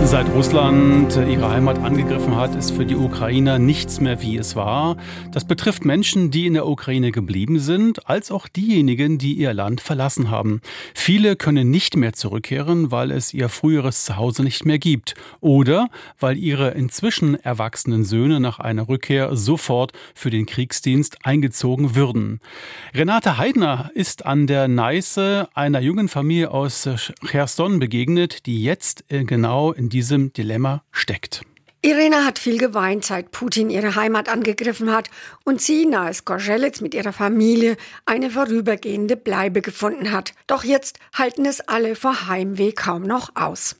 Seit Russland ihre Heimat angegriffen hat, ist für die Ukrainer nichts mehr wie es war. Das betrifft Menschen, die in der Ukraine geblieben sind, als auch diejenigen, die ihr Land verlassen haben. Viele können nicht mehr zurückkehren, weil es ihr früheres Zuhause nicht mehr gibt oder weil ihre inzwischen erwachsenen Söhne nach einer Rückkehr sofort für den Kriegsdienst eingezogen würden. Renate Heidner ist an der Neiße einer jungen Familie aus Cherson begegnet, die jetzt äh, genau in diesem Dilemma steckt. Irena hat viel geweint, seit Putin ihre Heimat angegriffen hat und sie nahe Skorzelitz mit ihrer Familie eine vorübergehende Bleibe gefunden hat. Doch jetzt halten es alle vor Heimweh kaum noch aus.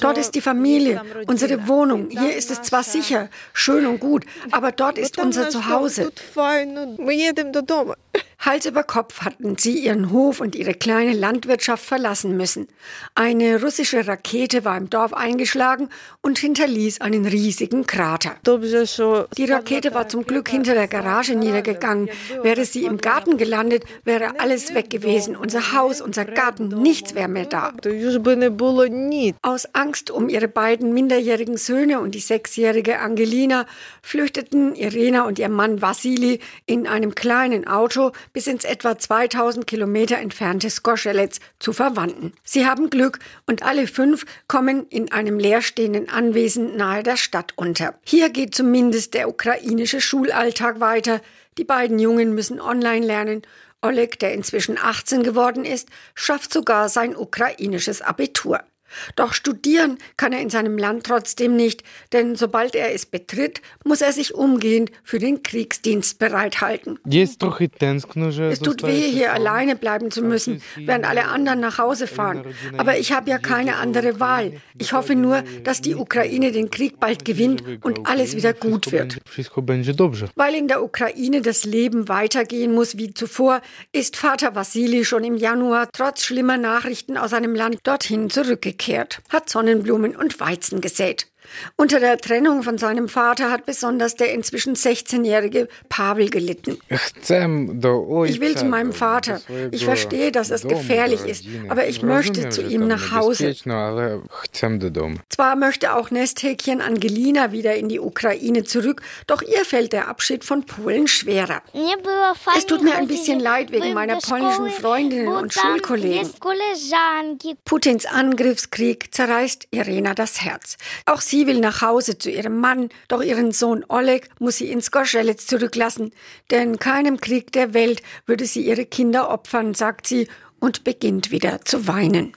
Dort ist die Familie, unsere Wohnung. Hier ist es zwar sicher, schön und gut, aber dort ist unser Zuhause. Hals über Kopf hatten sie ihren Hof und ihre kleine Landwirtschaft verlassen müssen. Eine russische Rakete war im Dorf eingeschlagen und hinterließ einen riesigen Krater. Die Rakete war zum Glück hinter der Garage niedergegangen. Wäre sie im Garten gelandet, wäre alles weg gewesen. Unser Haus, unser Garten, nichts wäre mehr da. Aus Angst um ihre beiden minderjährigen Söhne und die sechsjährige Angelina flüchteten Irena und ihr Mann Vassili in einem kleinen Auto bis ins etwa 2000 Kilometer entfernte Skoschelets zu Verwandten. Sie haben Glück und alle fünf kommen in einem leerstehenden Anwesen nahe der Stadt unter. Hier geht zumindest der ukrainische Schulalltag weiter. Die beiden Jungen müssen online lernen Oleg, der inzwischen 18 geworden ist, schafft sogar sein ukrainisches Abitur. Doch studieren kann er in seinem Land trotzdem nicht, denn sobald er es betritt, muss er sich umgehend für den Kriegsdienst bereithalten. Es tut weh, hier alleine bleiben zu müssen, während alle anderen nach Hause fahren. Aber ich habe ja keine andere Wahl. Ich hoffe nur, dass die Ukraine den Krieg bald gewinnt und alles wieder gut wird. Weil in der Ukraine das Leben weitergehen muss wie zuvor, ist Vater Vassili schon im Januar trotz schlimmer Nachrichten aus seinem Land dorthin zurückgekehrt zurückgekehrt, hat Sonnenblumen und Weizen gesät. Unter der Trennung von seinem Vater hat besonders der inzwischen 16-jährige Pavel gelitten. Ich will zu meinem Vater. Ich verstehe, dass es gefährlich ist, aber ich möchte zu ihm nach Hause. Zwar möchte auch Nesthäkchen Angelina wieder in die Ukraine zurück, doch ihr fällt der Abschied von Polen schwerer. Es tut mir ein bisschen leid wegen meiner polnischen Freundinnen und Schulkollegen. Putins Angriffskrieg zerreißt Irena das Herz. Auch sie Sie will nach Hause zu ihrem Mann, doch ihren Sohn Oleg muss sie in Skoschelitz zurücklassen, denn keinem Krieg der Welt würde sie ihre Kinder opfern, sagt sie und beginnt wieder zu weinen.